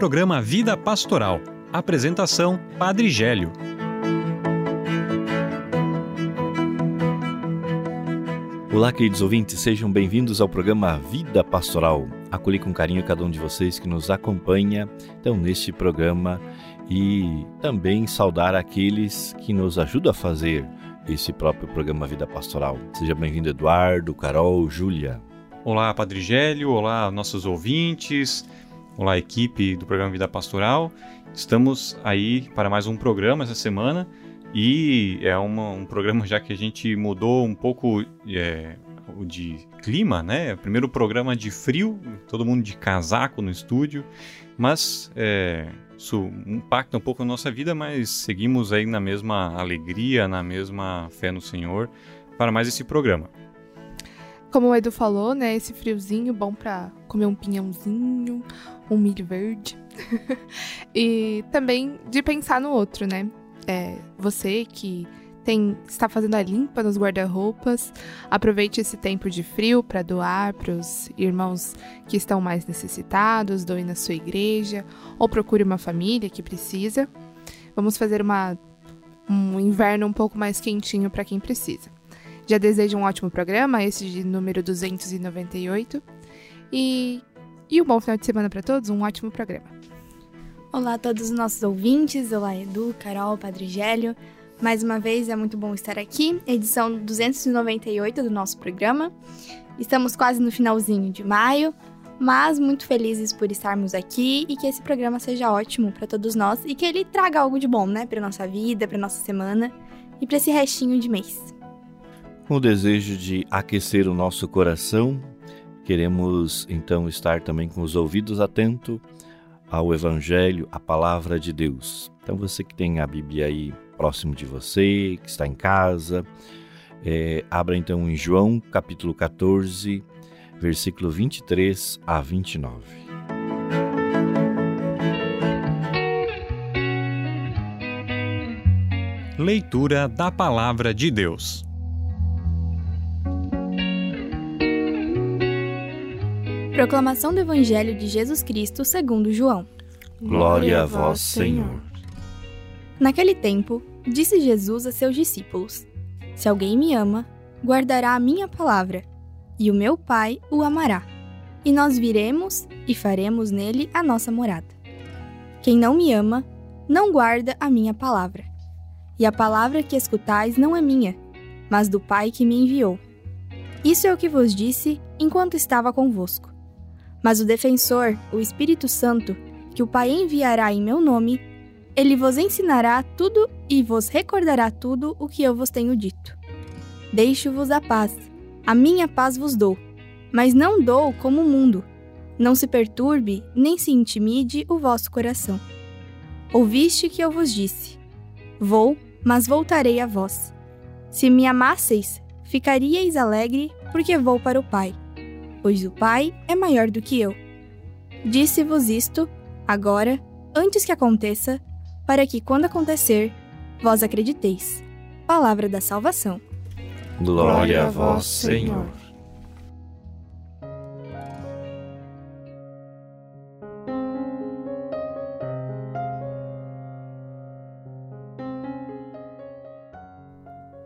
programa Vida Pastoral. Apresentação: Padre Gélio. Olá, queridos ouvintes, sejam bem-vindos ao programa Vida Pastoral. Acolhi com carinho cada um de vocês que nos acompanha então neste programa e também saudar aqueles que nos ajudam a fazer esse próprio programa Vida Pastoral. Seja bem-vindo, Eduardo, Carol, Júlia. Olá, Padre Gélio, olá, nossos ouvintes, olá, equipe do programa Vida Pastoral. Estamos aí para mais um programa essa semana e é uma, um programa já que a gente mudou um pouco é, de clima, né? Primeiro programa de frio, todo mundo de casaco no estúdio, mas é, isso impacta um pouco a nossa vida, mas seguimos aí na mesma alegria, na mesma fé no Senhor para mais esse programa. Como o Edu falou, né? Esse friozinho bom para comer um pinhãozinho, um milho verde. e também de pensar no outro, né? É, você que tem, está fazendo a limpa nos guarda-roupas, aproveite esse tempo de frio para doar para os irmãos que estão mais necessitados, doe na sua igreja ou procure uma família que precisa. Vamos fazer uma, um inverno um pouco mais quentinho para quem precisa. Já desejo um ótimo programa, esse de número 298. E, e um bom final de semana para todos, um ótimo programa. Olá a todos os nossos ouvintes, olá Edu, Carol, Padre Gélio. Mais uma vez é muito bom estar aqui, edição 298 do nosso programa. Estamos quase no finalzinho de maio, mas muito felizes por estarmos aqui e que esse programa seja ótimo para todos nós e que ele traga algo de bom, né, para nossa vida, para nossa semana e para esse restinho de mês. Com o desejo de aquecer o nosso coração, queremos então estar também com os ouvidos atentos ao Evangelho, à palavra de Deus. Então, você que tem a Bíblia aí próximo de você, que está em casa, é, abra então em João capítulo 14, versículo 23 a 29. Leitura da Palavra de Deus. Proclamação do Evangelho de Jesus Cristo segundo João. Glória a vós, Senhor. Naquele tempo, disse Jesus a seus discípulos: Se alguém me ama, guardará a minha palavra, e o meu Pai o amará. E nós viremos e faremos nele a nossa morada. Quem não me ama, não guarda a minha palavra. E a palavra que escutais não é minha, mas do Pai que me enviou. Isso é o que vos disse enquanto estava convosco. Mas o defensor, o Espírito Santo, que o Pai enviará em meu nome, ele vos ensinará tudo e vos recordará tudo o que eu vos tenho dito. Deixo-vos a paz, a minha paz vos dou, mas não dou como o mundo. Não se perturbe, nem se intimide o vosso coração. Ouviste que eu vos disse: Vou, mas voltarei a vós. Se me amasseis, ficaríeis alegre, porque vou para o Pai pois o Pai é maior do que eu. Disse-vos isto, agora, antes que aconteça, para que, quando acontecer, vós acrediteis. Palavra da salvação. Glória a vós, Senhor.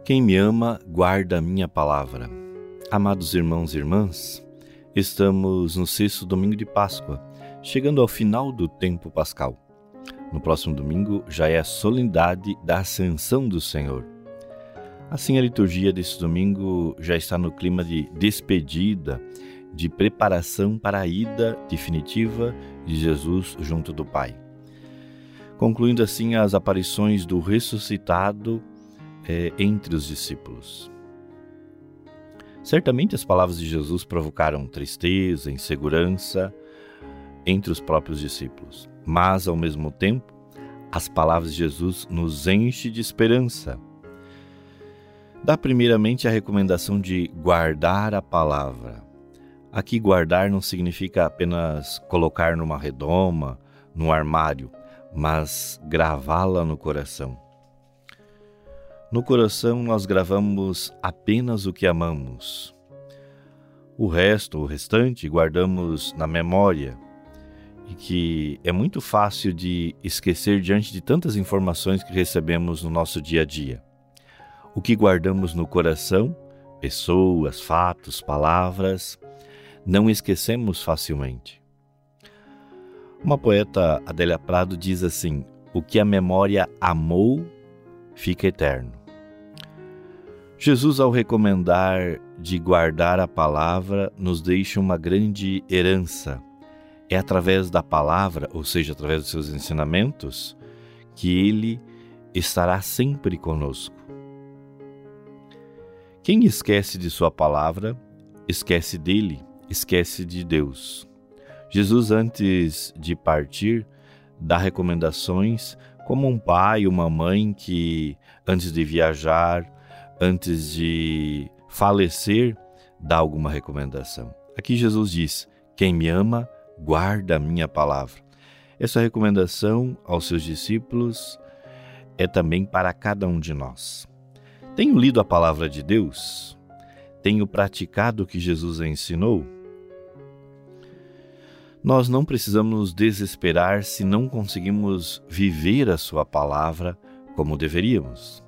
Quem me ama, guarda a minha palavra. Amados irmãos e irmãs, Estamos no sexto domingo de Páscoa, chegando ao final do tempo pascal. No próximo domingo já é a solenidade da Ascensão do Senhor. Assim, a liturgia desse domingo já está no clima de despedida, de preparação para a ida definitiva de Jesus junto do Pai. Concluindo assim as aparições do ressuscitado é, entre os discípulos. Certamente as palavras de Jesus provocaram tristeza, insegurança entre os próprios discípulos, mas ao mesmo tempo, as palavras de Jesus nos enchem de esperança. Dá primeiramente a recomendação de guardar a palavra. Aqui guardar não significa apenas colocar numa redoma, num armário, mas gravá-la no coração. No coração nós gravamos apenas o que amamos. O resto, o restante, guardamos na memória. e que é muito fácil de esquecer diante de tantas informações que recebemos no nosso dia a dia. O que guardamos no coração, pessoas, fatos, palavras, não esquecemos facilmente. Uma poeta, Adélia Prado, diz assim: O que a memória amou, fica eterno. Jesus, ao recomendar de guardar a palavra, nos deixa uma grande herança. É através da palavra, ou seja, através dos seus ensinamentos, que ele estará sempre conosco. Quem esquece de Sua palavra, esquece dele, esquece de Deus. Jesus, antes de partir, dá recomendações como um pai, uma mãe que, antes de viajar, antes de falecer, dá alguma recomendação. Aqui Jesus diz: Quem me ama, guarda a minha palavra. Essa recomendação aos seus discípulos é também para cada um de nós. Tenho lido a palavra de Deus? Tenho praticado o que Jesus ensinou? Nós não precisamos nos desesperar se não conseguimos viver a Sua palavra como deveríamos.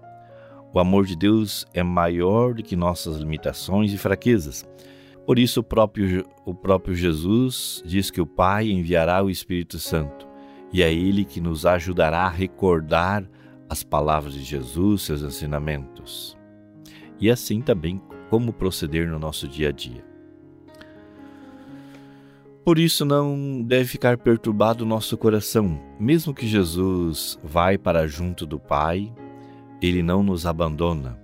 O amor de Deus é maior do que nossas limitações e fraquezas. Por isso, o próprio, o próprio Jesus diz que o Pai enviará o Espírito Santo e é Ele que nos ajudará a recordar as palavras de Jesus, seus ensinamentos. E assim também como proceder no nosso dia a dia. Por isso não deve ficar perturbado o nosso coração, mesmo que Jesus vai para junto do Pai, ele não nos abandona.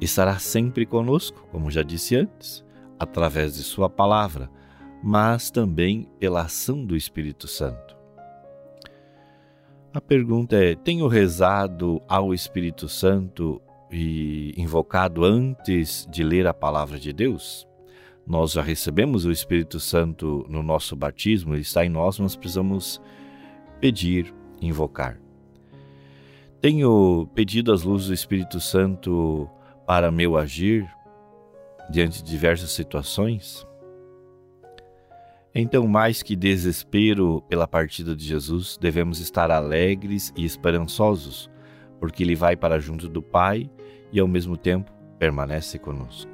Estará sempre conosco, como já disse antes, através de Sua palavra, mas também pela ação do Espírito Santo. A pergunta é: tenho rezado ao Espírito Santo e invocado antes de ler a palavra de Deus? Nós já recebemos o Espírito Santo no nosso batismo, ele está em nós, mas precisamos pedir, invocar. Tenho pedido as luzes do Espírito Santo para meu agir diante de diversas situações? Então, mais que desespero pela partida de Jesus, devemos estar alegres e esperançosos, porque ele vai para junto do Pai e ao mesmo tempo permanece conosco.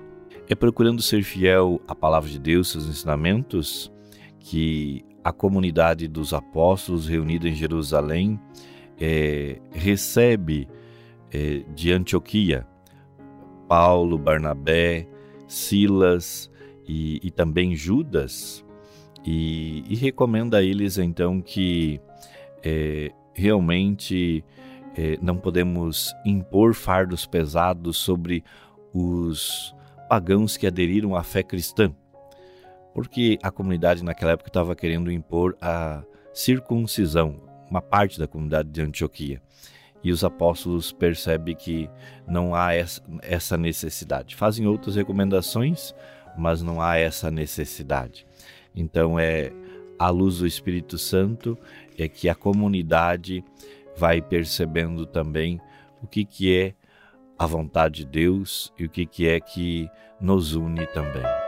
É procurando ser fiel à palavra de Deus, seus ensinamentos, que a comunidade dos apóstolos reunida em Jerusalém é, recebe é, de Antioquia Paulo, Barnabé, Silas e, e também Judas e, e, recomenda a eles então que é, realmente é, não podemos impor fardos pesados sobre os pagãos que aderiram à fé cristã, porque a comunidade naquela época estava querendo impor a circuncisão, uma parte da comunidade de Antioquia. E os apóstolos percebem que não há essa necessidade. Fazem outras recomendações, mas não há essa necessidade. Então é à luz do Espírito Santo é que a comunidade vai percebendo também o que, que é a vontade de Deus e o que, que é que nos une também.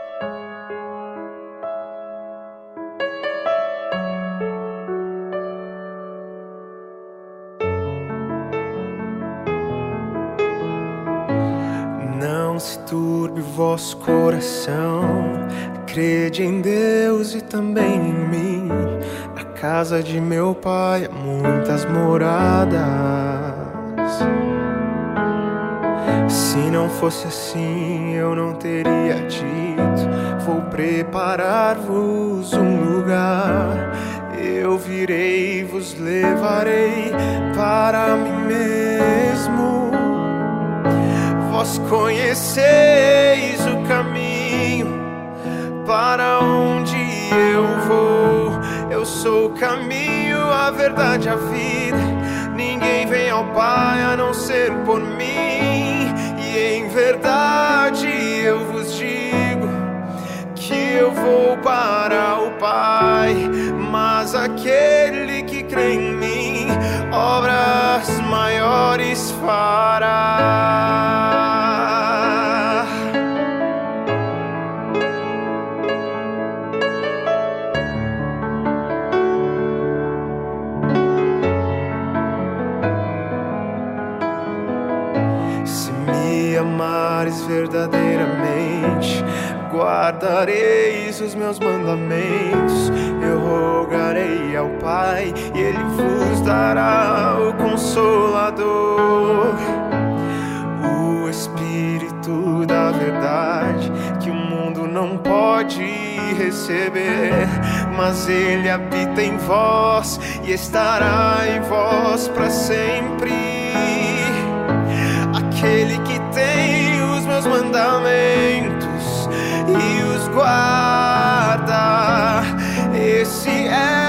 Turbe o vosso coração, crede em Deus e também em mim. Na casa de meu pai há muitas moradas. Se não fosse assim, eu não teria dito: Vou preparar-vos um lugar. Eu virei vos levarei para mim mesmo vós conheceis o caminho para onde eu vou. Eu sou o caminho, a verdade, a vida. Ninguém vem ao Pai a não ser por mim. E em verdade eu vos digo que eu vou para o Pai. Mas aquele que crê em mim, obras maiores fará. amares verdadeiramente, guardareis os meus mandamentos. Eu rogarei ao Pai e Ele vos dará o Consolador, o Espírito da Verdade, que o mundo não pode receber, mas Ele habita em vós e estará em vós para sempre. Mandamentos e os guarda, esse é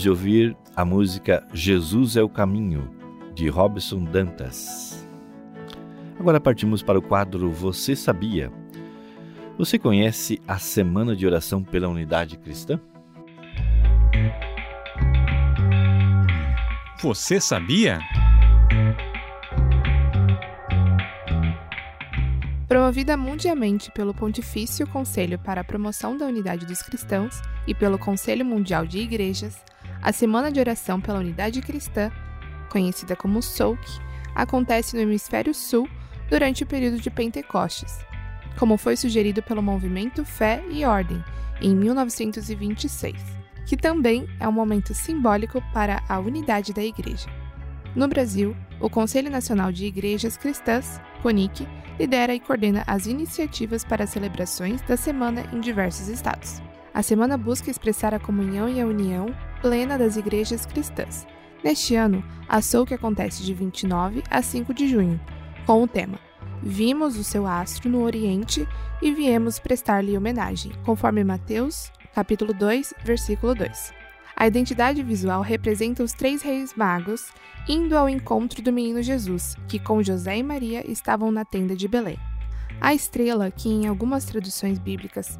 Acabamos de ouvir a música Jesus é o Caminho, de Robson Dantas. Agora partimos para o quadro Você Sabia? Você conhece a Semana de Oração pela Unidade Cristã? Você sabia? Promovida mundialmente pelo Pontifício Conselho para a Promoção da Unidade dos Cristãos e pelo Conselho Mundial de Igrejas, a Semana de Oração pela Unidade Cristã, conhecida como SOUC, acontece no Hemisfério Sul durante o período de Pentecostes, como foi sugerido pelo movimento Fé e Ordem em 1926, que também é um momento simbólico para a unidade da Igreja. No Brasil, o Conselho Nacional de Igrejas Cristãs, CONIC, lidera e coordena as iniciativas para celebrações da semana em diversos estados. A semana busca expressar a comunhão e a união plena das igrejas cristãs. Neste ano, a SOUC acontece de 29 a 5 de junho, com o tema Vimos o seu astro no Oriente e viemos prestar-lhe homenagem, conforme Mateus, capítulo 2, versículo 2. A identidade visual representa os três reis magos indo ao encontro do menino Jesus, que com José e Maria estavam na tenda de Belém. A estrela, que em algumas traduções bíblicas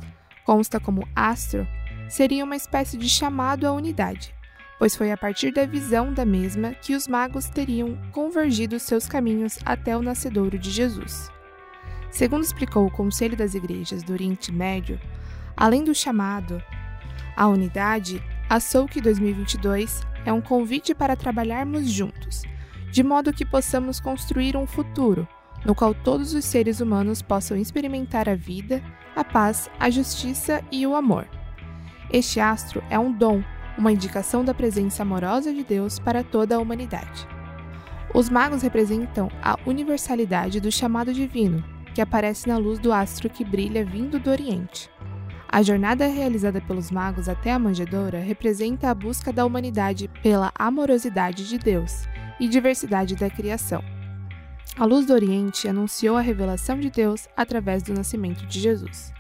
consta como astro, seria uma espécie de chamado à unidade, pois foi a partir da visão da mesma que os magos teriam convergido seus caminhos até o nascedouro de Jesus. Segundo explicou o Conselho das Igrejas do Oriente Médio, além do chamado à unidade, a SOUC 2022 é um convite para trabalharmos juntos, de modo que possamos construir um futuro no qual todos os seres humanos possam experimentar a vida, a paz, a justiça e o amor. Este astro é um dom, uma indicação da presença amorosa de Deus para toda a humanidade. Os magos representam a universalidade do chamado divino, que aparece na luz do astro que brilha vindo do Oriente. A jornada realizada pelos magos até a manjedoura representa a busca da humanidade pela amorosidade de Deus e diversidade da criação. A luz do Oriente anunciou a revelação de Deus através do nascimento de Jesus.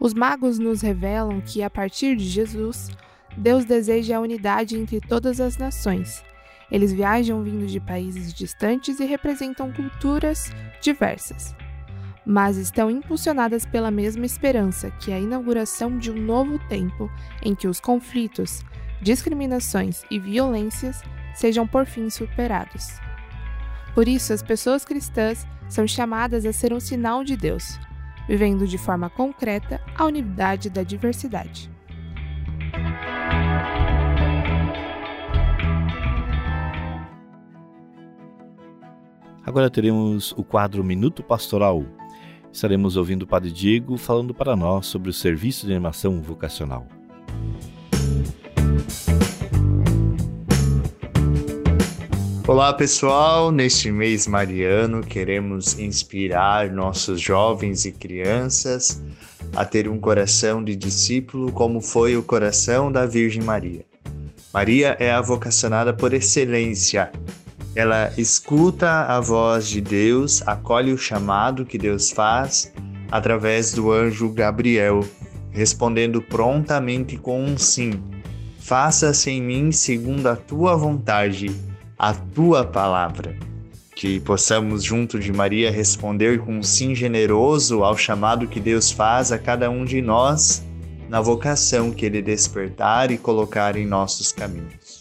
Os magos nos revelam que, a partir de Jesus, Deus deseja a unidade entre todas as nações. Eles viajam vindo de países distantes e representam culturas diversas, mas estão impulsionadas pela mesma esperança, que é a inauguração de um novo tempo em que os conflitos, discriminações e violências sejam por fim superados. Por isso, as pessoas cristãs são chamadas a ser um sinal de Deus, vivendo de forma concreta a unidade da diversidade. Agora teremos o quadro Minuto Pastoral. Estaremos ouvindo o Padre Diego falando para nós sobre o serviço de animação vocacional. Olá pessoal, neste mês mariano queremos inspirar nossos jovens e crianças a ter um coração de discípulo como foi o coração da Virgem Maria. Maria é a vocacionada por excelência. Ela escuta a voz de Deus, acolhe o chamado que Deus faz através do anjo Gabriel, respondendo prontamente com um sim. Faça-se em mim segundo a tua vontade a tua palavra. Que possamos, junto de Maria, responder com um sim generoso ao chamado que Deus faz a cada um de nós na vocação que Ele despertar e colocar em nossos caminhos.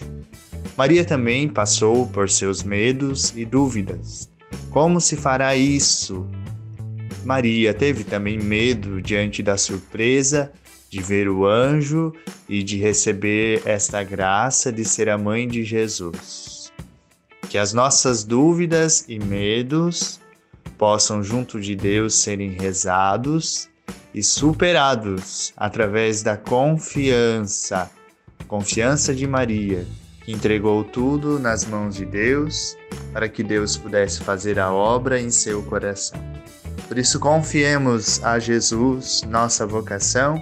Maria também passou por seus medos e dúvidas. Como se fará isso? Maria teve também medo diante da surpresa de ver o anjo e de receber esta graça de ser a mãe de Jesus que as nossas dúvidas e medos possam, junto de Deus, serem rezados e superados através da confiança, confiança de Maria, que entregou tudo nas mãos de Deus para que Deus pudesse fazer a obra em seu coração. Por isso, confiemos a Jesus, nossa vocação,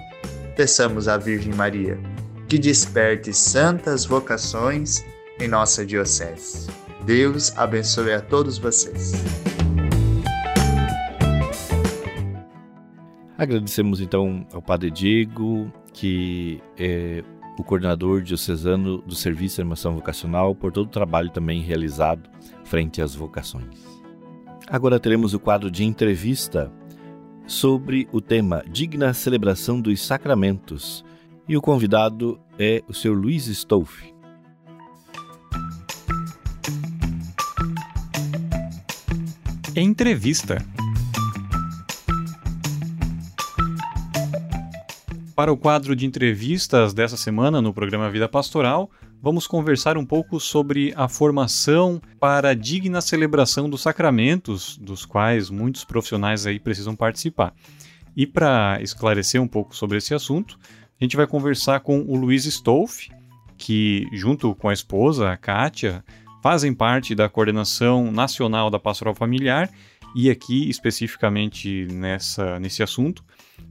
peçamos à Virgem Maria que desperte santas vocações em nossa Diocese. Deus abençoe a todos vocês. Agradecemos então ao Padre Diego, que é o coordenador diocesano do Serviço de Animação Vocacional, por todo o trabalho também realizado frente às vocações. Agora teremos o quadro de entrevista sobre o tema Digna Celebração dos Sacramentos. E o convidado é o Sr. Luiz Stolfe. Entrevista. Para o quadro de entrevistas dessa semana no programa Vida Pastoral, vamos conversar um pouco sobre a formação para a digna celebração dos sacramentos, dos quais muitos profissionais aí precisam participar. E para esclarecer um pouco sobre esse assunto, a gente vai conversar com o Luiz Stolf, que junto com a esposa, a Kátia, fazem parte da coordenação nacional da pastoral familiar e aqui especificamente nessa, nesse assunto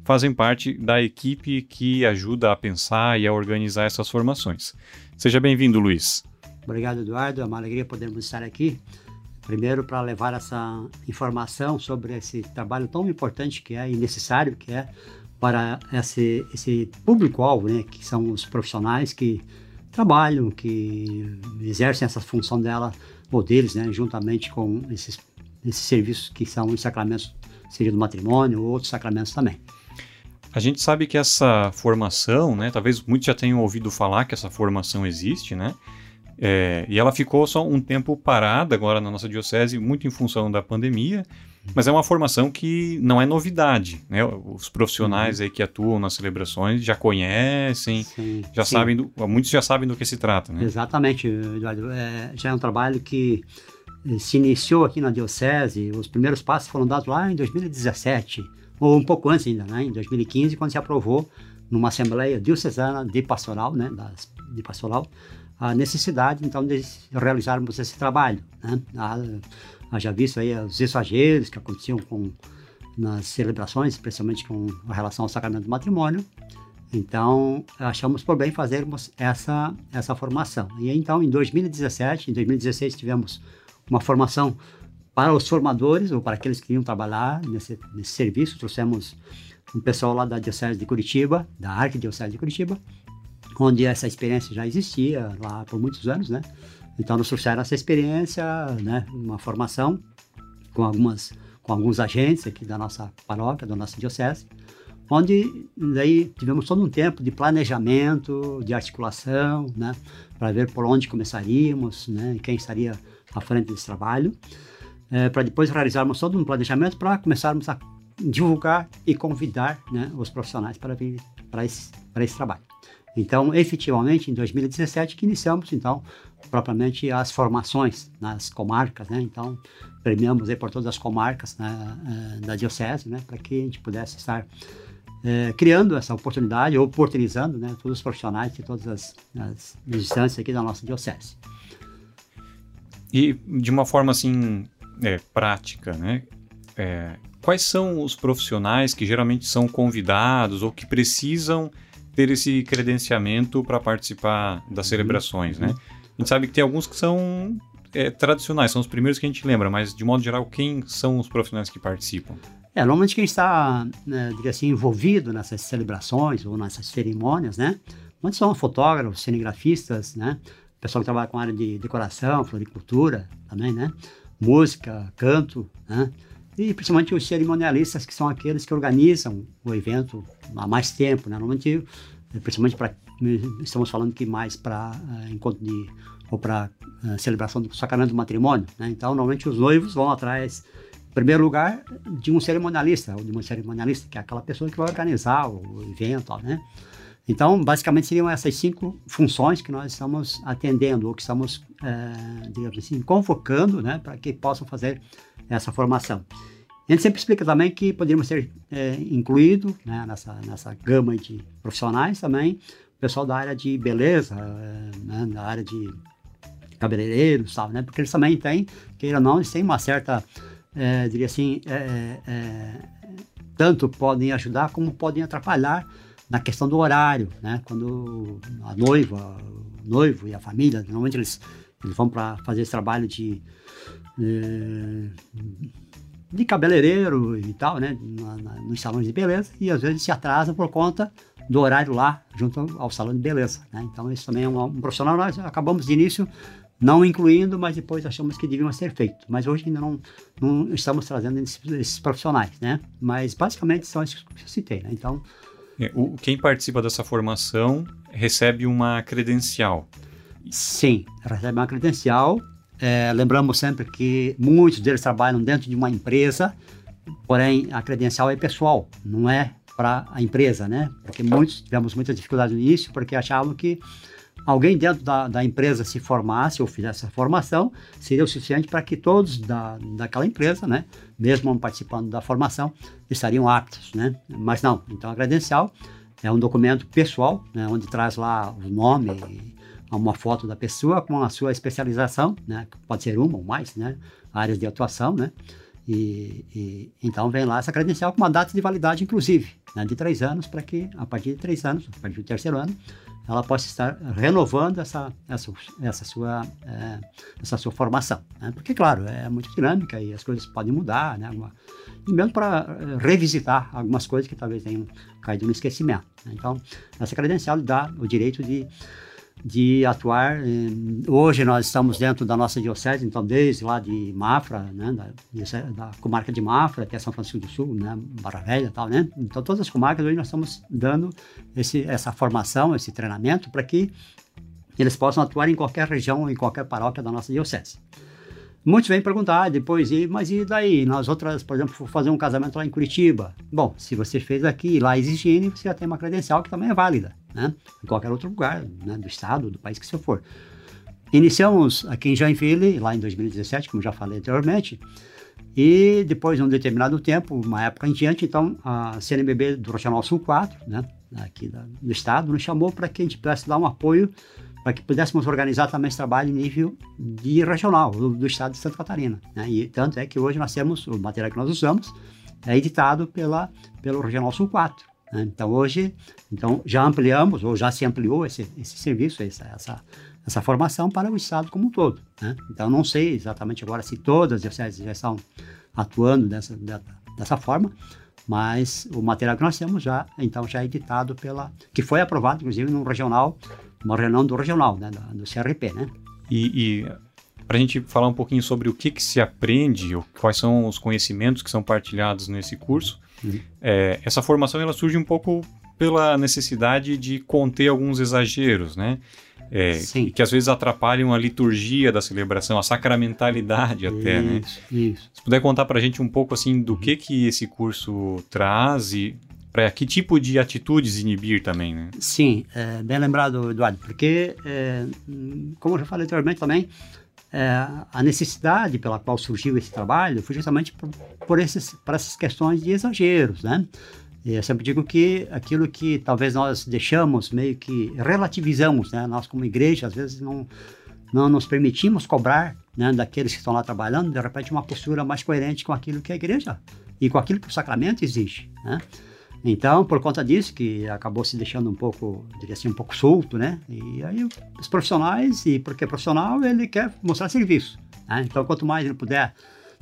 fazem parte da equipe que ajuda a pensar e a organizar essas formações. Seja bem-vindo, Luiz. Obrigado, Eduardo. É uma alegria podermos estar aqui. Primeiro, para levar essa informação sobre esse trabalho tão importante que é e necessário que é para esse, esse público-alvo, né, que são os profissionais que trabalham, que exercem essa função dela, ou deles, né, juntamente com esses, esses serviços que são os sacramentos, seja do matrimônio ou outros sacramentos também. A gente sabe que essa formação, né, talvez muitos já tenham ouvido falar que essa formação existe, né, é, e ela ficou só um tempo parada agora na nossa diocese, muito em função da pandemia, mas é uma formação que não é novidade, né? Os profissionais uhum. aí que atuam nas celebrações já conhecem, sim, já sim. sabem, do, muitos já sabem do que se trata, né? Exatamente, Eduardo. É, já é um trabalho que eh, se iniciou aqui na diocese. Os primeiros passos foram dados lá em 2017, ou um pouco antes ainda, né? Em 2015, quando se aprovou numa assembleia diocesana de pastoral, né? Das, de pastoral, a necessidade então de realizarmos esse trabalho, né? A, Haja visto aí os exageros que aconteciam com, nas celebrações, especialmente com relação ao sacramento do matrimônio. Então, achamos por bem fazermos essa, essa formação. E então, em 2017, em 2016, tivemos uma formação para os formadores, ou para aqueles que iam trabalhar nesse, nesse serviço. Trouxemos um pessoal lá da Diocese de Curitiba, da Arquidiocese de Curitiba, onde essa experiência já existia lá por muitos anos, né? Então nos trouxeram essa experiência, né, uma formação com algumas com alguns agentes aqui da nossa paróquia, da nossa diocese, onde daí tivemos todo um tempo de planejamento, de articulação, né, para ver por onde começaríamos, né, quem estaria à frente desse trabalho, é, para depois realizarmos todo um planejamento para começarmos a divulgar e convidar né, os profissionais para vir para esse, para esse trabalho. Então, efetivamente, em 2017 que iniciamos, então, propriamente as formações nas comarcas, né? Então, premiamos aí por todas as comarcas né, eh, da diocese, né? Para que a gente pudesse estar é, criando essa oportunidade, oportunizando, né? Todos os profissionais de todas as, as instâncias aqui da nossa diocese. E de uma forma assim é, prática, né? É, quais são os profissionais que geralmente são convidados ou que precisam ter esse credenciamento para participar das uhum. celebrações, né? A gente sabe que tem alguns que são é, tradicionais, são os primeiros que a gente lembra, mas de modo geral, quem são os profissionais que participam? É, normalmente quem está, né, assim, envolvido nessas celebrações ou nessas cerimônias, né? Onde são fotógrafos, cinegrafistas, né? Pessoal que trabalha com área de decoração, floricultura também, né? Música, canto, né? E principalmente os cerimonialistas, que são aqueles que organizam o evento há mais tempo, né? Normalmente, principalmente para estamos falando que mais para uh, encontro de ou para uh, eh, celebração do sacramento do matrimônio, né? Então, normalmente os noivos vão atrás, em primeiro lugar, de um cerimonialista ou de uma cerimonialista, que é aquela pessoa que vai organizar o, evento, né? Então, basicamente seriam essas cinco funções que nós estamos atendendo ou que estamos, é, digamos assim, convocando, né, para que possam fazer essa formação. A gente sempre explica também que poderíamos ser é, incluído né, nessa, nessa gama de profissionais também, pessoal da área de beleza, né, da área de cabeleireiros, sabe, né? Porque eles também têm, queira ou não, eles têm uma certa, é, diria assim, é, é, tanto podem ajudar como podem atrapalhar na questão do horário, né? Quando a noiva, o noivo e a família, normalmente eles, eles vão para fazer esse trabalho de é, de cabeleireiro e tal, né, na, na, nos salões de beleza, e às vezes se atrasa por conta do horário lá, junto ao salão de beleza. Né? Então, isso também é um, um, profissional. Nós acabamos de início não incluindo, mas depois achamos que deviam ser feitos. Mas hoje ainda não, não estamos trazendo esses, esses, profissionais, né? Mas basicamente são esses que eu citei, né? Então... É, o, quem participa dessa formação recebe uma credencial. Sim, recebe uma credencial é, lembramos sempre que muitos deles trabalham dentro de uma empresa, porém a credencial é pessoal, não é para a empresa, né? Porque muitos tivemos muitas dificuldades no início porque achavam que alguém dentro da, da empresa se formasse ou fizesse a formação seria o suficiente para que todos da, daquela empresa, né, mesmo não participando da formação, estariam aptos, né? Mas não. Então a credencial é um documento pessoal, né, onde traz lá o nome uma foto da pessoa com a sua especialização, né? Pode ser uma ou mais, né? Áreas de atuação, né? E, e, então vem lá essa credencial com uma data de validade, inclusive, né, de três anos, para que a partir de três anos, a partir do terceiro ano, ela possa estar renovando essa, essa, essa, sua, é, essa sua formação. Né? Porque, claro, é muito dinâmica e as coisas podem mudar, né? E mesmo para é, revisitar algumas coisas que talvez tenham caído no esquecimento. Né? Então, essa credencial dá o direito de de atuar. Hoje nós estamos dentro da nossa diocese, então desde lá de Mafra, né, da, da comarca de Mafra até São Francisco do Sul, né, Barra Velha e tal, né? Então todas as comarcas hoje nós estamos dando esse, essa formação, esse treinamento para que eles possam atuar em qualquer região, em qualquer paróquia da nossa diocese. Muitos vêm perguntar ah, depois, e, mas e daí? Nós outras, por exemplo, fazer um casamento lá em Curitiba. Bom, se você fez aqui, lá INE, você já tem uma credencial que também é válida, né? Em qualquer outro lugar, né? do estado, do país que você for. Iniciamos aqui em Joinville, lá em 2017, como já falei anteriormente, e depois de um determinado tempo, uma época em diante, então, a CNBB do Regional Sul 4, né? Aqui da, do estado, nos chamou para que a gente pudesse dar um apoio para que pudéssemos organizar também esse trabalho em nível de regional, do, do estado de Santa Catarina. Né? E tanto é que hoje nós temos, o material que nós usamos é editado pela, pelo Regional Sul 4. Né? Então hoje, então já ampliamos, ou já se ampliou esse, esse serviço, essa, essa, essa formação para o estado como um todo. Né? Então não sei exatamente agora se todas as dioceses já estão atuando dessa, dessa forma, mas o material que nós temos já, então já é editado pela, que foi aprovado inclusive no regional uma reunião do regional, né, do CRP, né? E, e para a gente falar um pouquinho sobre o que, que se aprende, quais são os conhecimentos que são partilhados nesse curso, uhum. é, essa formação ela surge um pouco pela necessidade de conter alguns exageros, né? É, que, que, às vezes atrapalham a liturgia da celebração, a sacramentalidade até, né? isso, né? Isso. Se puder contar para a gente um pouco assim do uhum. que que esse curso traz e para que tipo de atitudes inibir também, né? Sim, é, bem lembrado, Eduardo, porque, é, como eu já falei anteriormente também, é, a necessidade pela qual surgiu esse trabalho foi justamente por, por, esses, por essas questões de exageros, né? Eu sempre digo que aquilo que talvez nós deixamos, meio que relativizamos, né? Nós como igreja, às vezes não, não nos permitimos cobrar né, daqueles que estão lá trabalhando, de repente uma postura mais coerente com aquilo que a igreja e com aquilo que o sacramento exige, né? Então, por conta disso, que acabou se deixando um pouco, diria assim, um pouco solto, né? E aí os profissionais, e porque é profissional, ele quer mostrar serviço. Né? Então, quanto mais ele puder,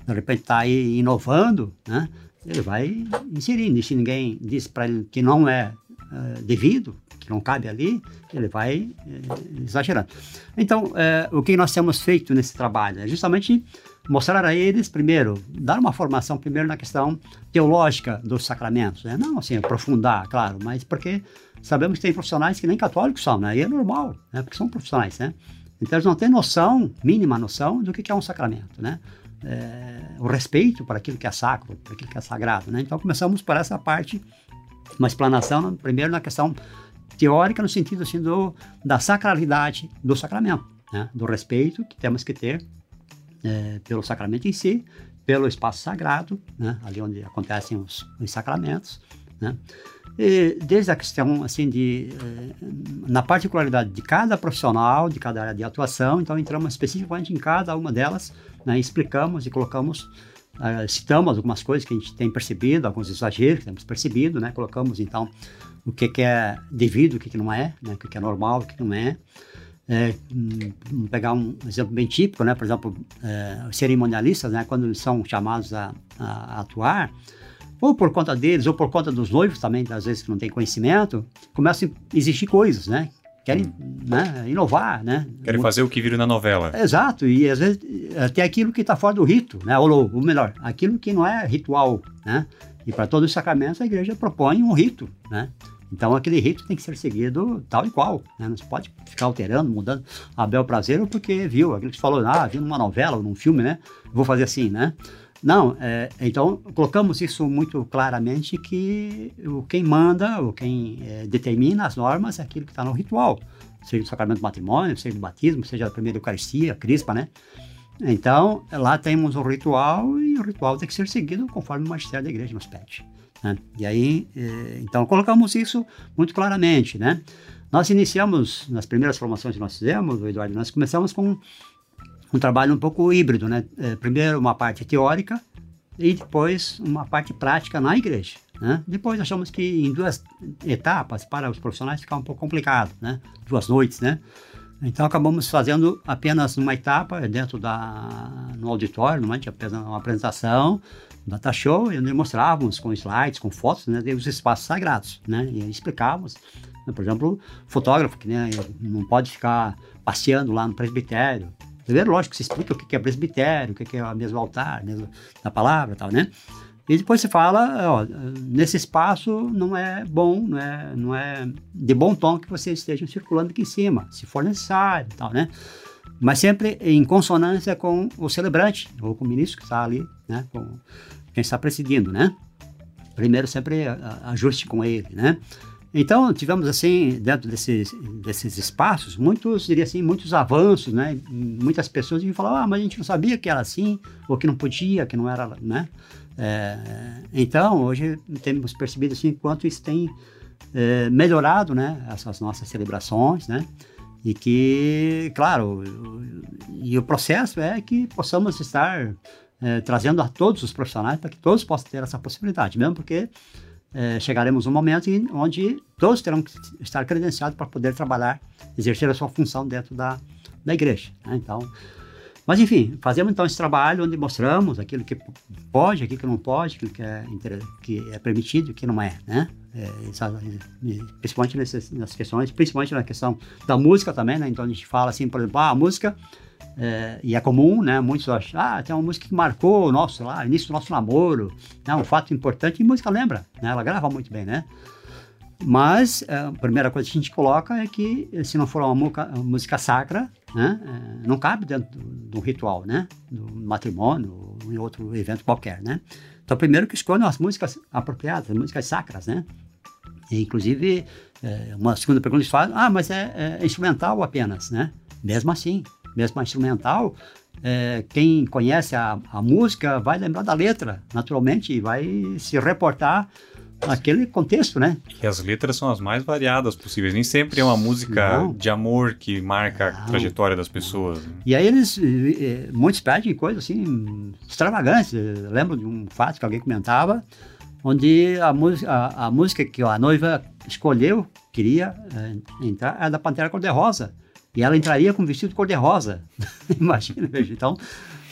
de repente, estar tá aí inovando, né? Ele vai inserindo. E se ninguém diz para ele que não é uh, devido, que não cabe ali, ele vai uh, exagerando. Então, uh, o que nós temos feito nesse trabalho é justamente mostrar a eles, primeiro, dar uma formação primeiro na questão teológica dos sacramentos, né? não assim, aprofundar, claro, mas porque sabemos que tem profissionais que nem católicos são, né? e é normal, né? porque são profissionais, né? Então eles não têm noção, mínima noção, do que é um sacramento, né? É, o respeito para aquilo que é sacro, para aquilo que é sagrado, né? Então começamos por essa parte, uma explanação, primeiro na questão teórica, no sentido assim do, da sacralidade do sacramento, né? do respeito que temos que ter é, pelo sacramento em si, pelo espaço sagrado, né, ali onde acontecem os, os sacramentos, né, e desde a questão assim de eh, na particularidade de cada profissional, de cada área de atuação, então entramos especificamente em cada uma delas, né, explicamos e colocamos, uh, citamos algumas coisas que a gente tem percebido, alguns exageros que temos percebido, né, colocamos então o que, que é devido, o que, que não é, né, o que, que é normal, o que não é, é, um, pegar um exemplo bem típico, né? Por exemplo, é, os cerimonialistas, né? Quando eles são chamados a, a, atuar, ou por conta deles, ou por conta dos noivos também, às vezes que não tem conhecimento, começam a existir coisas, né? Querem né, inovar, né? Querem fazer o que viram na novela. Exato, e às vezes até aquilo que está fora do rito, né? Ou, ou melhor, aquilo que não é ritual, né? E para todos os sacramentos a igreja propõe um rito, né? Então aquele rito tem que ser seguido tal e qual, né? Não se pode ficar alterando, mudando a bel prazer porque viu aquilo que você falou, ah, viu numa novela ou num filme, né? Vou fazer assim, né? Não, é, então colocamos isso muito claramente que o quem manda, ou quem é, determina as normas é aquilo que está no ritual, seja o sacramento do matrimônio, seja o batismo, seja a primeira Eucaristia, crispa, né? Então, lá temos o ritual e o ritual tem que ser seguido conforme o magistério da igreja nos pede. Né? E aí, eh, então, colocamos isso muito claramente, né? Nós iniciamos, nas primeiras formações que nós fizemos, Eduardo, nós começamos com um trabalho um pouco híbrido, né? Eh, primeiro uma parte teórica e depois uma parte prática na igreja, né? Depois achamos que em duas etapas, para os profissionais, ficar um pouco complicado, né? Duas noites, né? Então acabamos fazendo apenas uma etapa dentro da no auditório, numa, uma apresentação, data show, e onde mostrávamos com slides, com fotos, né, os espaços sagrados, né, e explicávamos, né, por exemplo, fotógrafo que né, não pode ficar passeando lá no presbitério. Primeiro, lógico, você explica o que é presbitério, o que é o mesmo altar, mesmo da palavra, tal, né? E depois você fala, ó, nesse espaço não é bom, não é, não é de bom tom que vocês estejam circulando aqui em cima, se for necessário, tal, né? Mas sempre em consonância com o celebrante ou com o ministro que está ali, né? Com, quem está presidindo, né? Primeiro sempre ajuste com ele, né? Então tivemos assim dentro desses, desses espaços muitos diria assim muitos avanços, né? Muitas pessoas iam falar, ah, mas a gente não sabia que era assim ou que não podia, que não era, né? É, então hoje temos percebido assim quanto isso tem é, melhorado, né? Essas nossas celebrações, né? E que, claro, e o processo é que possamos estar é, trazendo a todos os profissionais para que todos possam ter essa possibilidade, mesmo porque é, chegaremos um momento em, onde todos terão que estar credenciados para poder trabalhar, exercer a sua função dentro da, da igreja. Né? Então, mas enfim, fazemos então esse trabalho onde mostramos aquilo que pode, aquilo que não pode, aquilo que é, que é permitido e que não é, né? É, principalmente nessas, nessas questões, principalmente na questão da música também, né? Então a gente fala assim, por exemplo, ah, a música é, e é comum, né? Muitos acham, ah, tem uma música que marcou o nosso lá, início do nosso namoro, né? Um fato importante, e música lembra, né? Ela grava muito bem, né? Mas a primeira coisa que a gente coloca é que se não for uma música, uma música sacra, né, é, não cabe dentro do, do, ritual, né, do matrimônio ou em outro evento qualquer, né. Então, primeiro que escolham as músicas apropriadas, as músicas sacras, né. E, inclusive, é, uma segunda pergunta eles falam, ah, mas é, é, instrumental apenas, né. Mesmo assim, mesmo instrumental, é, quem conhece a, a música vai lembrar da letra, naturalmente, e vai se reportar aquele contexto, né? E as letras são as mais variadas possíveis. Nem sempre é uma música não. de amor que marca não. a trajetória das pessoas. Né? E aí eles, muitos pedem coisas assim, extravagantes. Eu lembro de um fato que alguém comentava, onde a música, a, a música que a noiva escolheu, queria é, entrar, era da Pantera Cor-de-Rosa. E ela entraria com vestido cor-de-rosa. Imagina, veja. Então,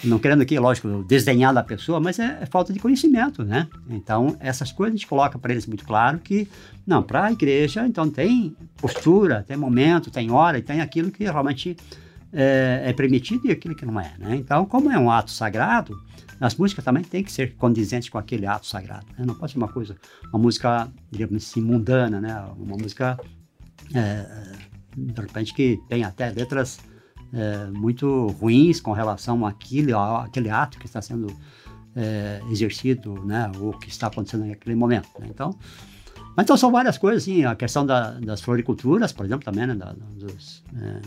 não querendo aqui, lógico, desdenhar da pessoa, mas é, é, falta de conhecimento, né? Então, essas coisas a gente coloca para eles muito claro que, não, para a igreja, então tem postura, tem momento, tem hora, e tem aquilo que realmente é, é, permitido e aquilo que não é, né? Então, como é um ato sagrado, as músicas também têm que ser condizentes com aquele ato sagrado, né? Não pode ser uma coisa, uma música, digamos assim, mundana, né? Uma música, é, de repente, que tem até letras é, muito ruins com relação àquele, àquele ato que está sendo é, exercido, né, ou que está acontecendo naquele momento. Né? Então, então são várias coisas, assim, a questão da, das floriculturas, por exemplo, também, né, da, dos, é,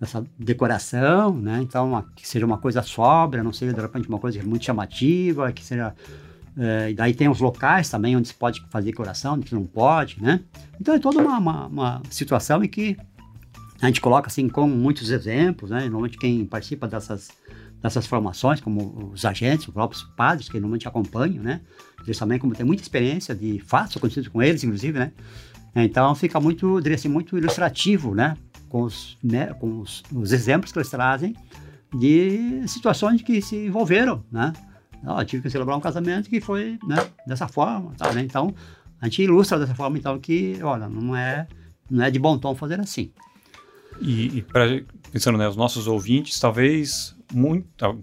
dessa decoração, né, então que seja uma coisa sóbria, não seja de repente uma coisa muito chamativa, que seja é, e daí tem os locais também onde se pode fazer decoração, onde não pode, né? Então é toda uma, uma, uma situação em que a gente coloca assim como muitos exemplos, né? Normalmente quem participa dessas, dessas formações, como os agentes, os próprios padres, que normalmente acompanham, né? Eles também, como tem muita experiência de fatos acontecidos com eles, inclusive, né? Então fica muito, diria assim, muito ilustrativo, né? Com os, né? Com os, os exemplos que eles trazem de situações que se envolveram, né? Eu tive que celebrar um casamento que foi né, dessa forma, tá, né? Então, a gente ilustra dessa forma, então, que, olha, não é, não é de bom tom fazer assim. E, e pra, pensando, né, os nossos ouvintes, talvez muito, a,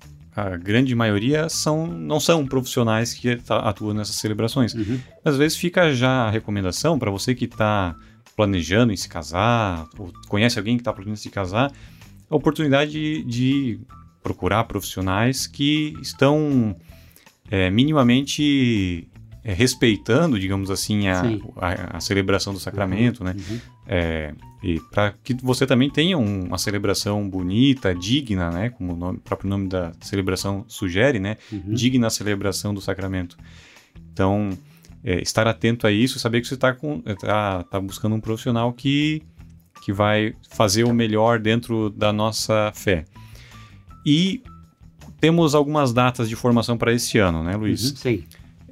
a grande maioria são, não são profissionais que atuam nessas celebrações. Uhum. Às vezes fica já a recomendação para você que está planejando em se casar, ou conhece alguém que está planejando se casar, a oportunidade de, de procurar profissionais que estão é, minimamente é, respeitando, digamos assim, a, a, a, celebração do sacramento, uhum, né? Uhum. É, e para que você também tenha um, uma celebração bonita, digna, né? Como o, nome, o próprio nome da celebração sugere, né? Uhum. Digna celebração do sacramento. Então, é, estar atento a isso, saber que você está tá, tá buscando um profissional que, que vai fazer o melhor dentro da nossa fé. E temos algumas datas de formação para esse ano, né, Luiz? Uhum, sim.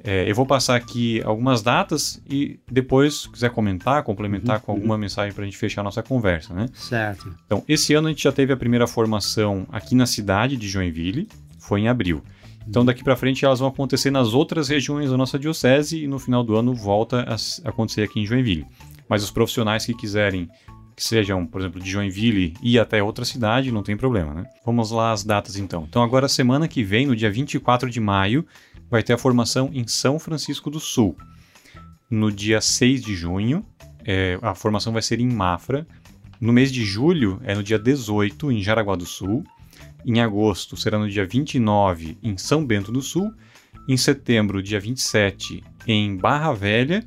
É, eu vou passar aqui algumas datas e depois, se quiser comentar, complementar uhum, com alguma uhum. mensagem para a gente fechar a nossa conversa, né? Certo. Então, esse ano a gente já teve a primeira formação aqui na cidade de Joinville, foi em abril. Então, daqui para frente, elas vão acontecer nas outras regiões da nossa diocese e no final do ano volta a acontecer aqui em Joinville. Mas os profissionais que quiserem que sejam, por exemplo, de Joinville e até outra cidade, não tem problema, né? Vamos lá as datas então. Então, agora semana que vem, no dia 24 de maio, vai ter a formação em São Francisco do Sul. No dia 6 de junho, é, a formação vai ser em Mafra. No mês de julho, é no dia 18, em Jaraguá do Sul. Em agosto, será no dia 29, em São Bento do Sul. Em setembro, dia 27, em Barra Velha.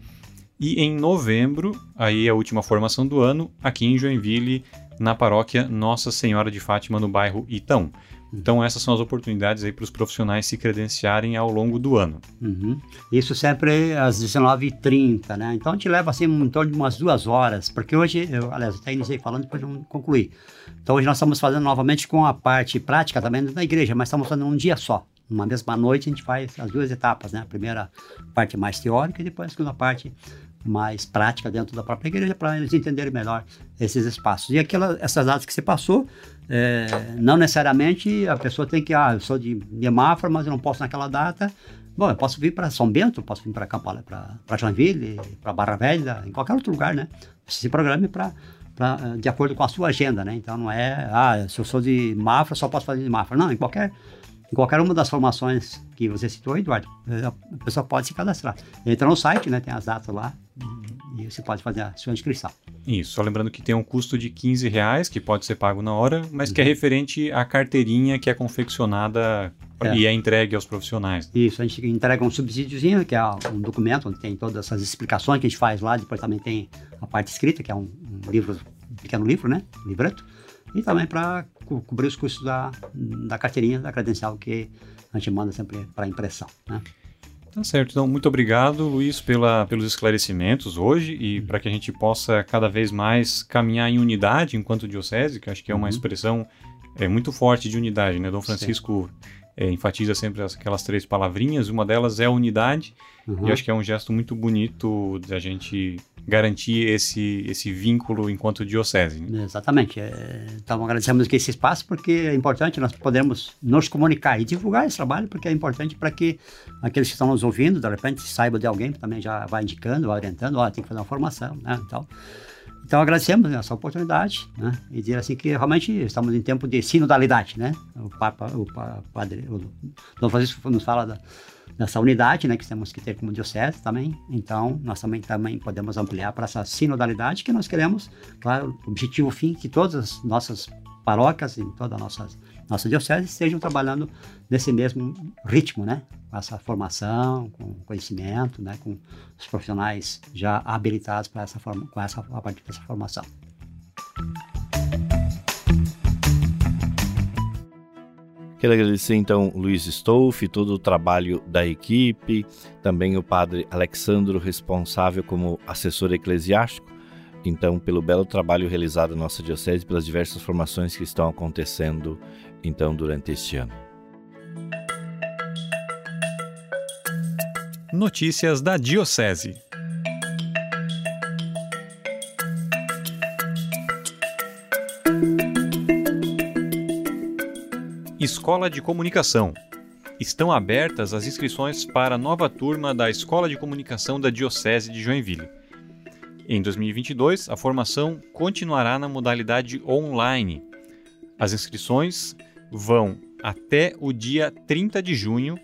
E em novembro, aí a última formação do ano, aqui em Joinville, na paróquia Nossa Senhora de Fátima, no bairro Itão. Então essas são as oportunidades aí para os profissionais se credenciarem ao longo do ano. Uhum. Isso sempre às 19h30, né? Então a gente leva assim em torno de umas duas horas, porque hoje, eu, aliás, até iniciei falando, depois não concluí. Então hoje nós estamos fazendo novamente com a parte prática também da igreja, mas estamos fazendo um dia só. Uma mesma noite a gente faz as duas etapas, né? A primeira parte mais teórica e depois a segunda parte mais prática dentro da própria igreja para eles entenderem melhor esses espaços. E aquela, essas datas que você passou, é, não necessariamente a pessoa tem que, ah, eu sou de, Mafra, mas eu não posso naquela data. Bom, eu posso vir para São Bento, posso vir para Campala, para Joinville, para Barra Velha, em qualquer outro lugar, né? Você se programe para de acordo com a sua agenda, né? Então não é, ah, se eu sou de Mafra, só posso fazer de Mafra. Não, em qualquer em qualquer uma das formações que você citou, Eduardo, a pessoa pode se cadastrar. Entra no site, né? Tem as datas lá e você pode fazer a sua inscrição. Isso, só lembrando que tem um custo de 15 reais, que pode ser pago na hora, mas uhum. que é uhum. referente à carteirinha que é confeccionada é. e é entregue aos profissionais. Isso, a gente entrega um subsídiozinho, que é um documento onde tem todas essas explicações que a gente faz lá, depois também tem a parte escrita, que é um, um livro, um pequeno livro, né? Um livreto. E também para co cobrir os custos da, da carteirinha, da credencial que a gente manda sempre para impressão, né? Tá certo. Então, muito obrigado, Luiz, pela, pelos esclarecimentos hoje e uhum. para que a gente possa cada vez mais caminhar em unidade enquanto diocese, que acho que é uma uhum. expressão é, muito forte de unidade, né? Dom Francisco é, enfatiza sempre aquelas três palavrinhas, uma delas é a unidade, uhum. e acho que é um gesto muito bonito da gente garantir esse, esse vínculo enquanto diocese. Né? Exatamente. É, então, agradecemos aqui esse espaço porque é importante nós podermos nos comunicar e divulgar esse trabalho, porque é importante para que aqueles que estão nos ouvindo, de repente, saibam de alguém que também já vai indicando, vai orientando, ó, tem que fazer uma formação, né? Então, então agradecemos essa oportunidade, né? E dizer assim que realmente estamos em tempo de sinodalidade, né? O Papa, o Padre, o Dom Francisco nos fala da, dessa unidade, né? Que temos que ter como diocese também. Então nós também também podemos ampliar para essa sinodalidade que nós queremos, claro, objetivo fim que todas as nossas paróquias e toda a nossa, nossa diocese estejam trabalhando nesse mesmo ritmo, né? Com essa formação, com conhecimento, né? Com os profissionais já habilitados para essa forma, com essa a partir dessa formação. Quero agradecer então Luiz Stolf, todo o trabalho da equipe, também o padre Alexandro, responsável como assessor eclesiástico, então pelo belo trabalho realizado na nossa diocese, pelas diversas formações que estão acontecendo então durante este ano. Notícias da Diocese. Escola de Comunicação. Estão abertas as inscrições para a nova turma da Escola de Comunicação da Diocese de Joinville. Em 2022, a formação continuará na modalidade online. As inscrições vão até o dia 30 de junho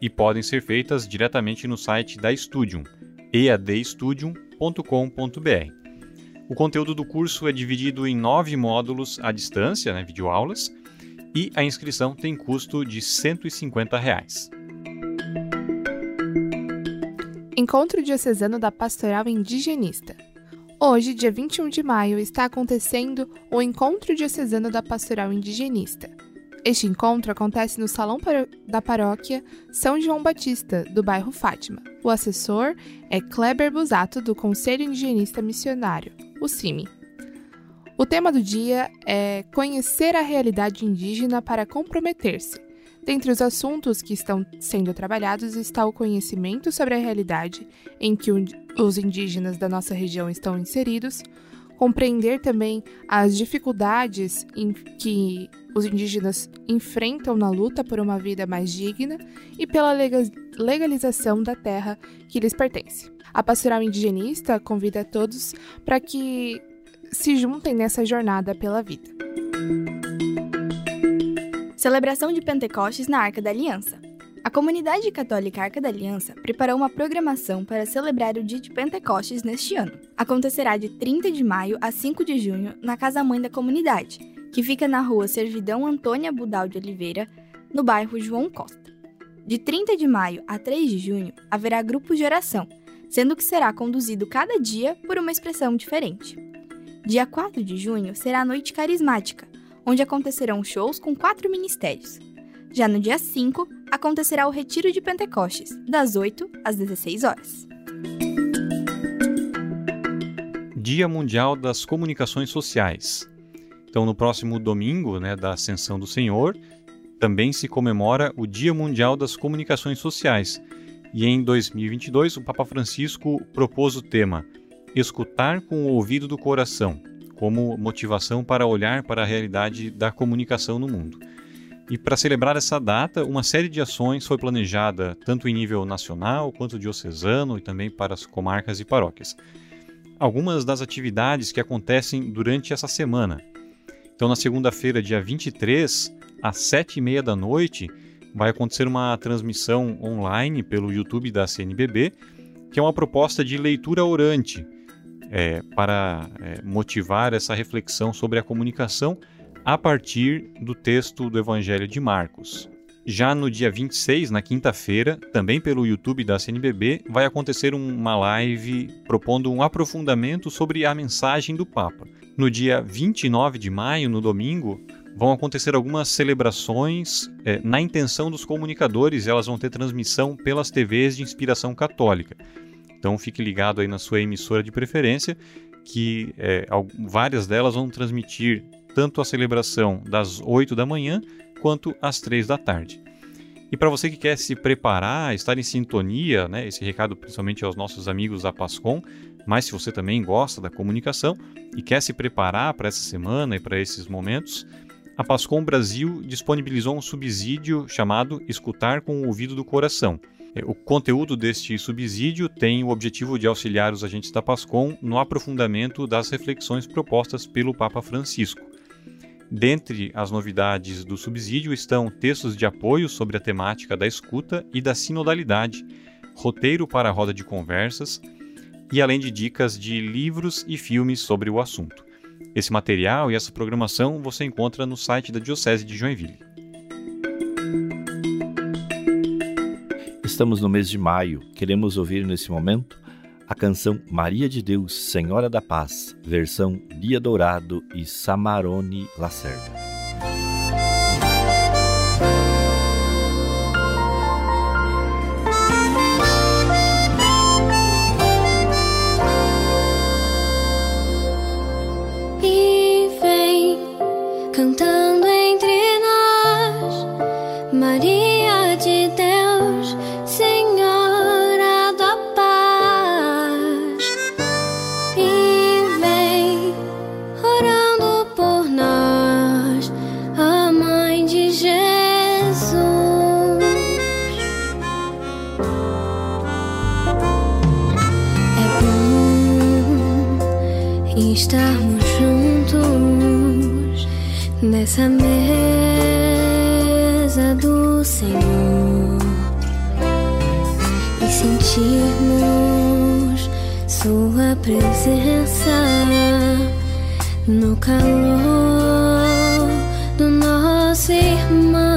e podem ser feitas diretamente no site da Studium, eadstudium.com.br. O conteúdo do curso é dividido em nove módulos à distância, né, videoaulas, e a inscrição tem custo de 150 reais. Encontro Diocesano da Pastoral Indigenista. Hoje, dia 21 de maio, está acontecendo o Encontro Diocesano da Pastoral Indigenista. Este encontro acontece no Salão da Paróquia São João Batista, do bairro Fátima. O assessor é Kleber Busato, do Conselho Indigenista Missionário, o CIMI. O tema do dia é Conhecer a realidade indígena para comprometer-se. Dentre os assuntos que estão sendo trabalhados está o conhecimento sobre a realidade em que os indígenas da nossa região estão inseridos, compreender também as dificuldades em que os indígenas enfrentam na luta por uma vida mais digna e pela legalização da terra que lhes pertence. A Pastoral Indigenista convida a todos para que se juntem nessa jornada pela vida. Celebração de Pentecostes na Arca da Aliança. A comunidade católica Arca da Aliança preparou uma programação para celebrar o dia de Pentecostes neste ano. Acontecerá de 30 de maio a 5 de junho na Casa Mãe da Comunidade, que fica na rua Servidão Antônia Budal de Oliveira, no bairro João Costa. De 30 de maio a 3 de junho haverá grupos de oração, sendo que será conduzido cada dia por uma expressão diferente. Dia 4 de junho será a Noite Carismática, onde acontecerão shows com quatro ministérios. Já no dia 5, acontecerá o Retiro de Pentecostes, das 8 às 16 horas. Dia Mundial das Comunicações Sociais. Então, no próximo domingo, né, da Ascensão do Senhor, também se comemora o Dia Mundial das Comunicações Sociais. E em 2022, o Papa Francisco propôs o tema Escutar com o ouvido do coração, como motivação para olhar para a realidade da comunicação no mundo. E para celebrar essa data, uma série de ações foi planejada tanto em nível nacional quanto diocesano e também para as comarcas e paróquias. Algumas das atividades que acontecem durante essa semana. Então, na segunda-feira, dia 23, às sete e meia da noite, vai acontecer uma transmissão online pelo YouTube da CNBB, que é uma proposta de leitura orante é, para é, motivar essa reflexão sobre a comunicação a partir do texto do Evangelho de Marcos. Já no dia 26, na quinta-feira, também pelo YouTube da CNBB, vai acontecer uma live propondo um aprofundamento sobre a mensagem do Papa. No dia 29 de maio, no domingo, vão acontecer algumas celebrações é, na intenção dos comunicadores, elas vão ter transmissão pelas TVs de inspiração católica. Então fique ligado aí na sua emissora de preferência, que é, várias delas vão transmitir tanto a celebração das 8 da manhã quanto às 3 da tarde. E para você que quer se preparar, estar em sintonia, né, esse recado principalmente aos nossos amigos da Pascom, mas se você também gosta da comunicação e quer se preparar para essa semana e para esses momentos, a Pascom Brasil disponibilizou um subsídio chamado Escutar com o Ouvido do Coração. É, o conteúdo deste subsídio tem o objetivo de auxiliar os agentes da Pascom no aprofundamento das reflexões propostas pelo Papa Francisco. Dentre as novidades do subsídio estão textos de apoio sobre a temática da escuta e da sinodalidade, roteiro para a roda de conversas e além de dicas de livros e filmes sobre o assunto. Esse material e essa programação você encontra no site da Diocese de Joinville. Estamos no mês de maio. Queremos ouvir nesse momento a canção Maria de Deus, Senhora da Paz, versão Dia Dourado e Samarone Lacerda. Nessa mesa do Senhor e sentirmos Sua presença no calor do nosso irmão.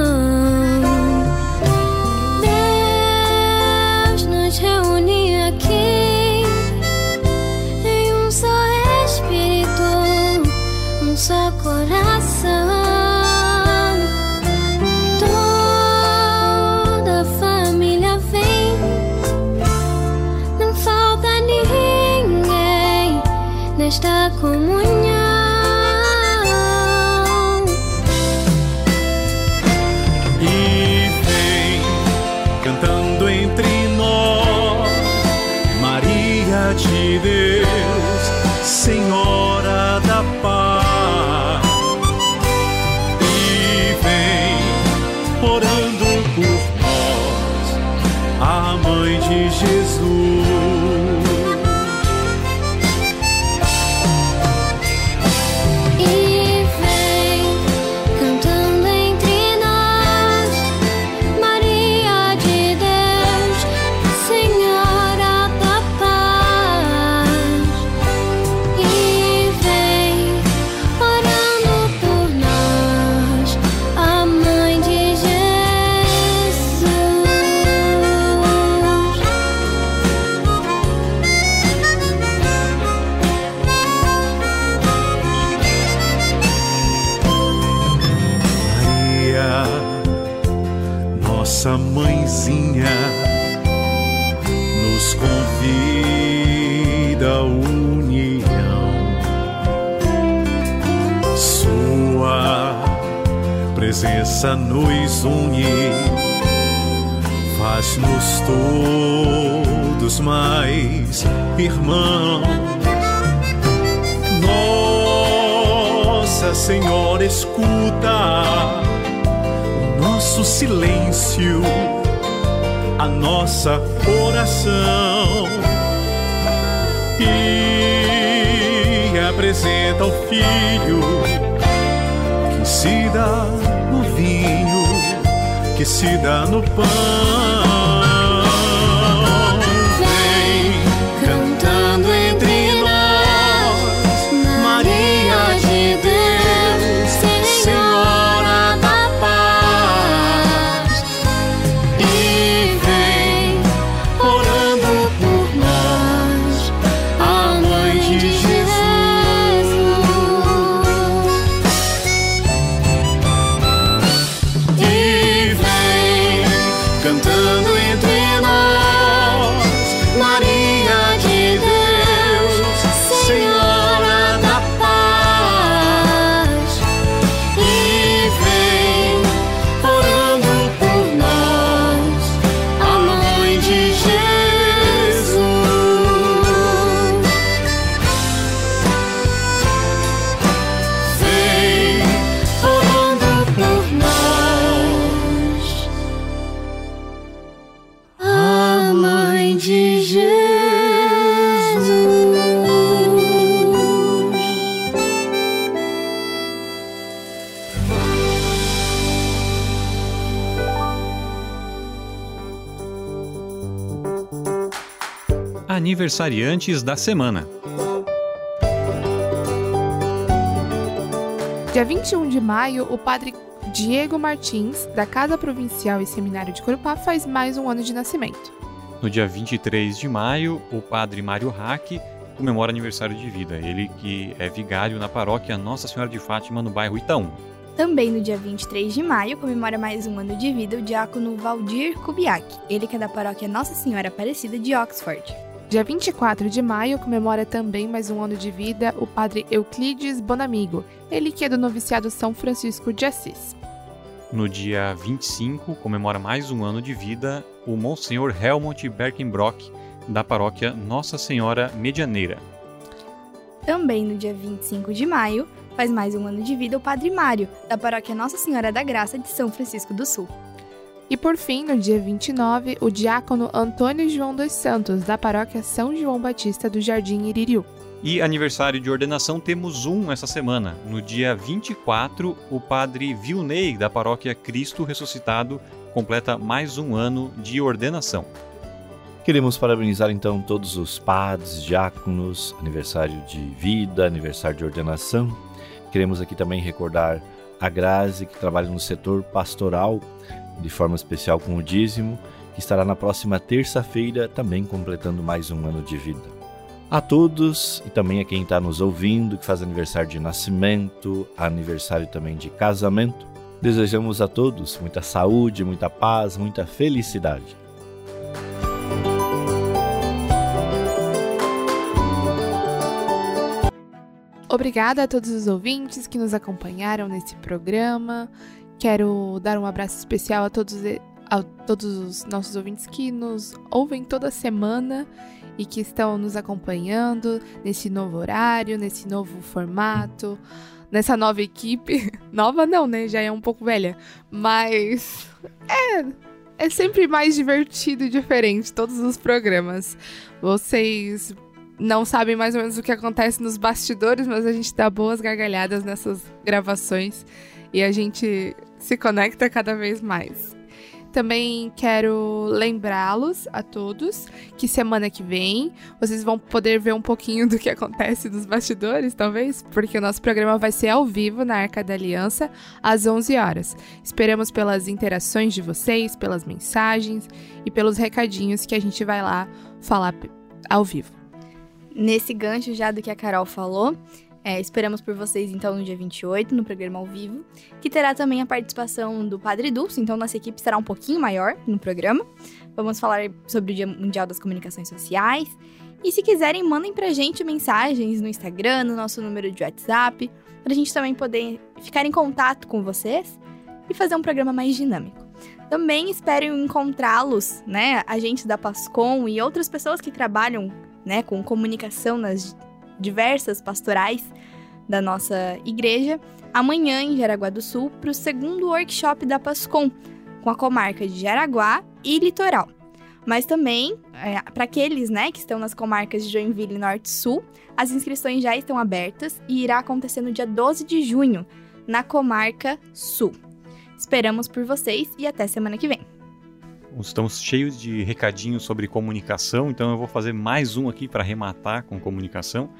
Presença nos une, faz-nos todos mais irmãos. Nossa Senhora escuta nosso silêncio, a nossa oração e apresenta o Filho que se dá que se dá no pão. Aniversariantes da semana. Dia 21 de maio, o padre Diego Martins, da Casa Provincial e Seminário de Corupá, faz mais um ano de nascimento. No dia 23 de maio, o padre Mário Hack comemora aniversário de vida. Ele que é vigário na paróquia Nossa Senhora de Fátima, no bairro Itaú. Também no dia 23 de maio, comemora mais um ano de vida o diácono Valdir Kubiak, ele que é da paróquia Nossa Senhora Aparecida de Oxford. Dia 24 de maio comemora também mais um ano de vida o padre Euclides Bonamigo, ele que é do noviciado São Francisco de Assis. No dia 25, comemora mais um ano de vida o Monsenhor Helmut Berkenbrock, da paróquia Nossa Senhora Medianeira. Também no dia 25 de maio, faz mais um ano de vida o Padre Mário, da paróquia Nossa Senhora da Graça de São Francisco do Sul. E por fim, no dia 29, o diácono Antônio João dos Santos, da paróquia São João Batista do Jardim Iririu. E aniversário de ordenação temos um essa semana. No dia 24, o padre Vilney, da paróquia Cristo Ressuscitado, completa mais um ano de ordenação. Queremos parabenizar então todos os padres, diáconos, aniversário de vida, aniversário de ordenação. Queremos aqui também recordar a Grazi, que trabalha no setor pastoral de forma especial com o dízimo, que estará na próxima terça-feira também completando mais um ano de vida. A todos e também a quem está nos ouvindo, que faz aniversário de nascimento, aniversário também de casamento, desejamos a todos muita saúde, muita paz, muita felicidade. Obrigada a todos os ouvintes que nos acompanharam nesse programa. Quero dar um abraço especial a todos, a todos os nossos ouvintes que nos ouvem toda semana e que estão nos acompanhando nesse novo horário, nesse novo formato, nessa nova equipe. Nova não, né? Já é um pouco velha. Mas é, é sempre mais divertido e diferente todos os programas. Vocês não sabem mais ou menos o que acontece nos bastidores, mas a gente dá boas gargalhadas nessas gravações e a gente se conecta cada vez mais. Também quero lembrá-los a todos que semana que vem vocês vão poder ver um pouquinho do que acontece nos bastidores, talvez, porque o nosso programa vai ser ao vivo na Arca da Aliança às 11 horas. Esperamos pelas interações de vocês, pelas mensagens e pelos recadinhos que a gente vai lá falar ao vivo. Nesse gancho já do que a Carol falou, é, esperamos por vocês então no dia 28, no programa ao vivo, que terá também a participação do Padre Dulce, então nossa equipe será um pouquinho maior no programa. Vamos falar sobre o Dia Mundial das Comunicações Sociais. E se quiserem, mandem pra gente mensagens no Instagram, no nosso número de WhatsApp, pra gente também poder ficar em contato com vocês e fazer um programa mais dinâmico. Também espero encontrá-los, né, agentes da Pascom e outras pessoas que trabalham né, com comunicação nas diversas pastorais da nossa igreja, amanhã em Jaraguá do Sul, para o segundo workshop da Pascom, com a comarca de Jaraguá e Litoral. Mas também, é, para aqueles né, que estão nas comarcas de Joinville Norte e Sul, as inscrições já estão abertas e irá acontecer no dia 12 de junho, na comarca Sul. Esperamos por vocês e até semana que vem. Estamos cheios de recadinhos sobre comunicação, então eu vou fazer mais um aqui para arrematar com comunicação.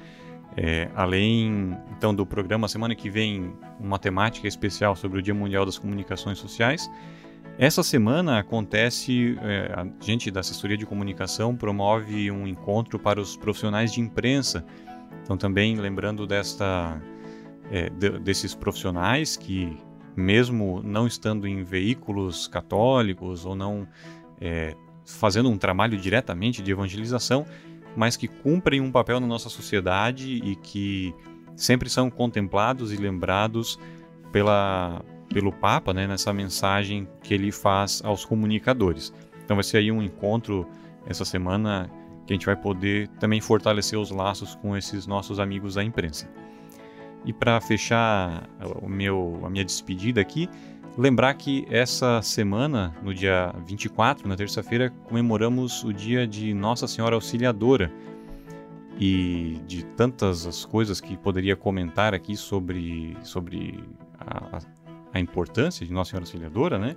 É, além então do programa semana que vem uma temática especial sobre o Dia Mundial das Comunicações Sociais. Essa semana acontece, é, a gente da assessoria de comunicação promove um encontro para os profissionais de imprensa. Então também lembrando desta é, de, desses profissionais que mesmo não estando em veículos católicos ou não é, fazendo um trabalho diretamente de evangelização, mas que cumprem um papel na nossa sociedade e que sempre são contemplados e lembrados pela, pelo Papa né, nessa mensagem que ele faz aos comunicadores. Então vai ser aí um encontro essa semana que a gente vai poder também fortalecer os laços com esses nossos amigos da imprensa. E para fechar o meu, a minha despedida aqui, lembrar que essa semana, no dia 24, na terça-feira, comemoramos o dia de Nossa Senhora Auxiliadora. E de tantas as coisas que poderia comentar aqui sobre, sobre a, a importância de Nossa Senhora Auxiliadora, né?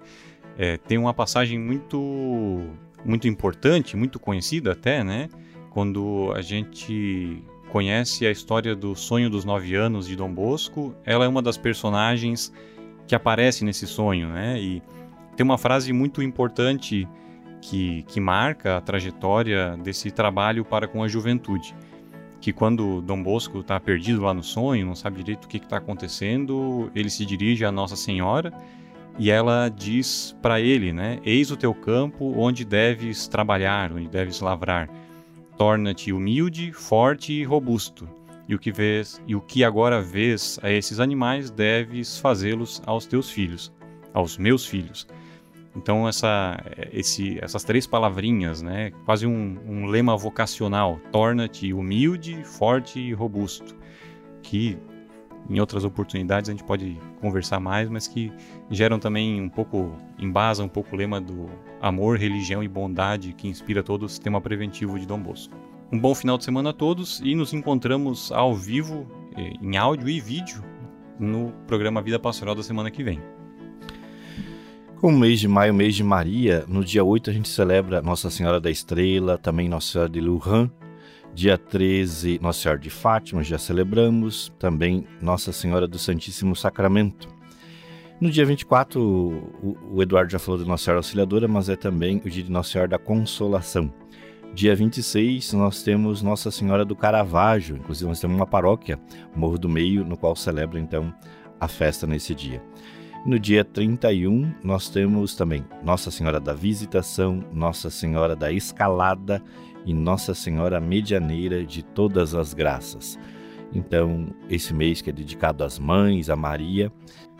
É, tem uma passagem muito, muito importante, muito conhecida até, né? quando a gente conhece a história do sonho dos nove anos de Dom Bosco, ela é uma das personagens que aparece nesse sonho, né? E tem uma frase muito importante que, que marca a trajetória desse trabalho para com a juventude. Que quando Dom Bosco está perdido lá no sonho, não sabe direito o que está acontecendo, ele se dirige a Nossa Senhora e ela diz para ele, né? Eis o teu campo onde deves trabalhar, onde deves lavrar. Torna-te humilde, forte e robusto. E o que vês, e o que agora vês a esses animais deves fazê-los aos teus filhos, aos meus filhos. Então essa, esse, essas três palavrinhas, né, quase um, um lema vocacional, torna-te humilde, forte e robusto, que em outras oportunidades a gente pode conversar mais, mas que geram também um pouco, embasam um pouco o lema do amor, religião e bondade que inspira todo o sistema preventivo de Dom Bosco. Um bom final de semana a todos e nos encontramos ao vivo, eh, em áudio e vídeo, no programa Vida Pastoral da semana que vem. Com o mês de maio, mês de Maria, no dia 8 a gente celebra Nossa Senhora da Estrela, também Nossa Senhora de Lujan. Dia 13, Nossa Senhora de Fátima, já celebramos. Também Nossa Senhora do Santíssimo Sacramento. No dia 24, o, o Eduardo já falou de Nossa Senhora Auxiliadora, mas é também o dia de Nossa Senhora da Consolação. Dia 26, nós temos Nossa Senhora do Caravaggio, inclusive nós temos uma paróquia, Morro do Meio, no qual celebra então a festa nesse dia. No dia 31, nós temos também Nossa Senhora da Visitação, Nossa Senhora da Escalada e Nossa Senhora Medianeira de Todas as Graças. Então, esse mês que é dedicado às mães, a Maria,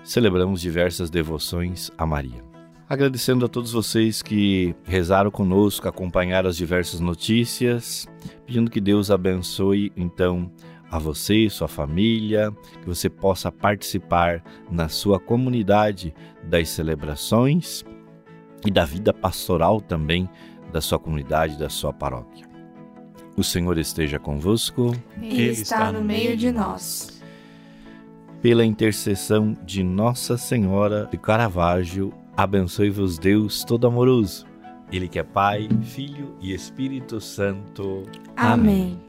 celebramos diversas devoções a Maria. Agradecendo a todos vocês que rezaram conosco, acompanharam as diversas notícias, pedindo que Deus abençoe então a você sua família, que você possa participar na sua comunidade das celebrações e da vida pastoral também da sua comunidade, da sua paróquia. O Senhor esteja convosco. Ele está no meio de nós. Pela intercessão de Nossa Senhora de Caravaggio, abençoe-vos Deus todo amoroso. Ele que é Pai, Filho e Espírito Santo. Amém.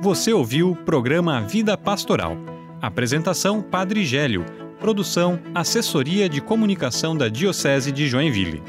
Você ouviu o programa Vida Pastoral. Apresentação Padre Gélio. Produção Assessoria de Comunicação da Diocese de Joinville.